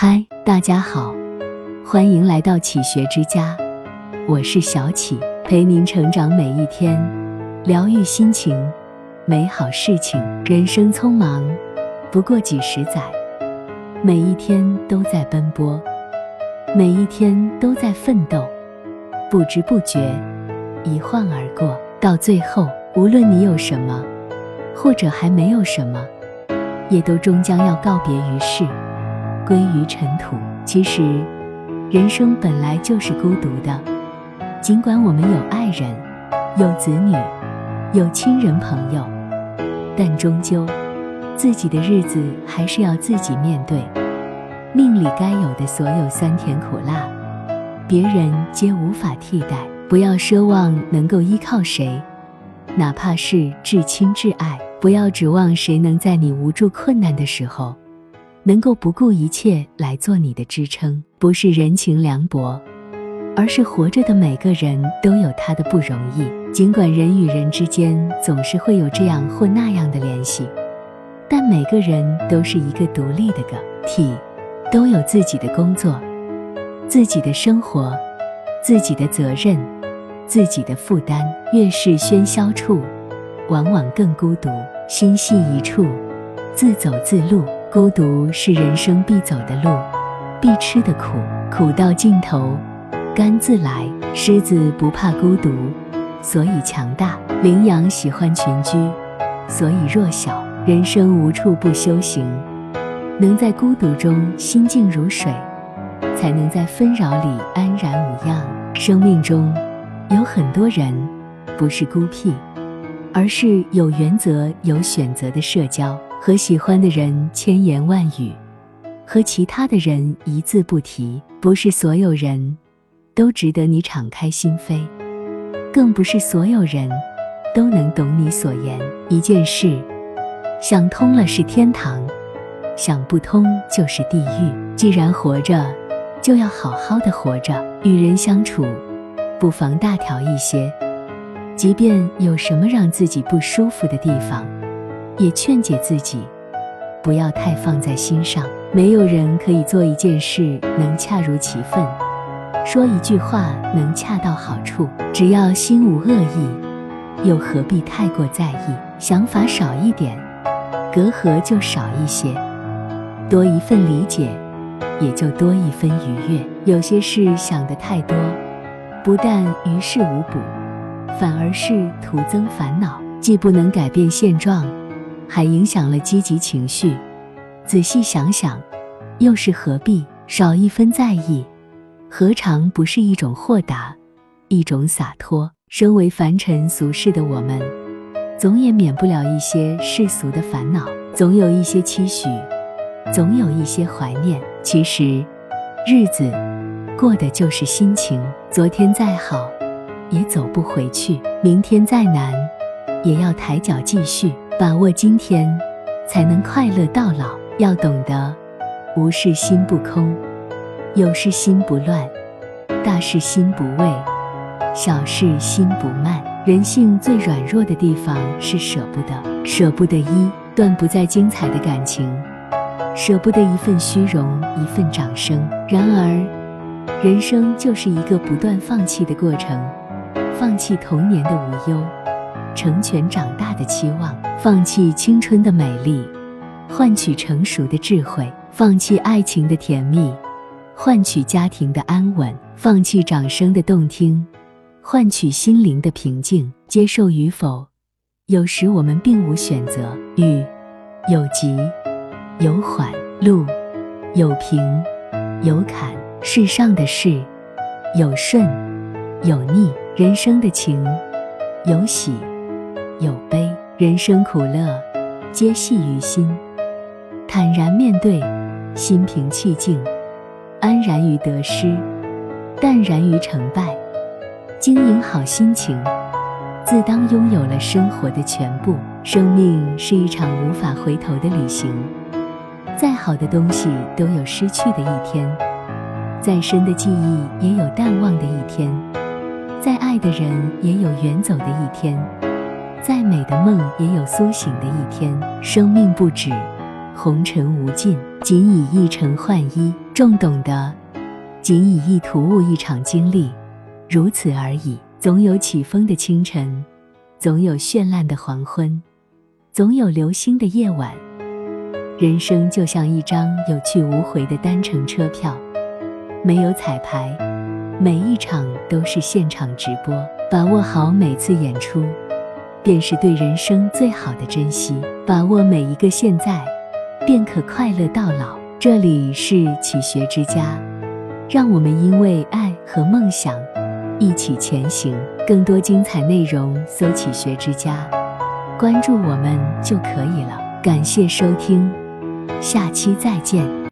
嗨，大家好，欢迎来到启学之家，我是小启，陪您成长每一天，疗愈心情，美好事情。人生匆忙，不过几十载，每一天都在奔波，每一天都在奋斗，不知不觉，一晃而过。到最后，无论你有什么，或者还没有什么，也都终将要告别于世。归于尘土。其实，人生本来就是孤独的。尽管我们有爱人、有子女、有亲人朋友，但终究，自己的日子还是要自己面对。命里该有的所有酸甜苦辣，别人皆无法替代。不要奢望能够依靠谁，哪怕是至亲至爱。不要指望谁能在你无助困难的时候。能够不顾一切来做你的支撑，不是人情凉薄，而是活着的每个人都有他的不容易。尽管人与人之间总是会有这样或那样的联系，但每个人都是一个独立的个体，都有自己的工作、自己的生活、自己的责任、自己的负担。越是喧嚣处，往往更孤独。心系一处，自走自路。孤独是人生必走的路，必吃的苦，苦到尽头，甘自来。狮子不怕孤独，所以强大；羚羊喜欢群居，所以弱小。人生无处不修行，能在孤独中心静如水，才能在纷扰里安然无恙。生命中有很多人，不是孤僻，而是有原则、有选择的社交。和喜欢的人千言万语，和其他的人一字不提。不是所有人都值得你敞开心扉，更不是所有人都能懂你所言。一件事想通了是天堂，想不通就是地狱。既然活着，就要好好的活着。与人相处，不妨大条一些，即便有什么让自己不舒服的地方。也劝解自己，不要太放在心上。没有人可以做一件事能恰如其分，说一句话能恰到好处。只要心无恶意，又何必太过在意？想法少一点，隔阂就少一些；多一份理解，也就多一分愉悦。有些事想得太多，不但于事无补，反而是徒增烦恼，既不能改变现状。还影响了积极情绪。仔细想想，又是何必？少一分在意，何尝不是一种豁达，一种洒脱？身为凡尘俗世的我们，总也免不了一些世俗的烦恼，总有一些期许，总有一些怀念。其实，日子过的就是心情。昨天再好，也走不回去；明天再难，也要抬脚继续。把握今天，才能快乐到老。要懂得，无事心不空，有事心不乱，大事心不畏，小事心不慢。人性最软弱的地方是舍不得，舍不得一段不再精彩的感情，舍不得一份虚荣，一份掌声。然而，人生就是一个不断放弃的过程，放弃童年的无忧。成全长大的期望，放弃青春的美丽，换取成熟的智慧；放弃爱情的甜蜜，换取家庭的安稳；放弃掌声的动听，换取心灵的平静。接受与否，有时我们并无选择。雨有急有缓，路有平有坎，世上的事有顺有逆，人生的情有喜。有悲，人生苦乐，皆系于心。坦然面对，心平气静，安然于得失，淡然于成败。经营好心情，自当拥有了生活的全部。生命是一场无法回头的旅行，再好的东西都有失去的一天，再深的记忆也有淡忘的一天，再爱的人也有远走的一天。再美的梦也有苏醒的一天。生命不止，红尘无尽，仅以一尘换一。众懂得，仅以一图物一场经历，如此而已。总有起风的清晨，总有绚烂的黄昏，总有流星的夜晚。人生就像一张有去无回的单程车票，没有彩排，每一场都是现场直播。把握好每次演出，便是对人生最好的珍惜。把握每一个现在，便可快乐到老。这里是启学之家，让我们因为爱和梦想一起前行。更多精彩内容，搜“启学之家”，关注我们就可以了。感谢收听，下期再见。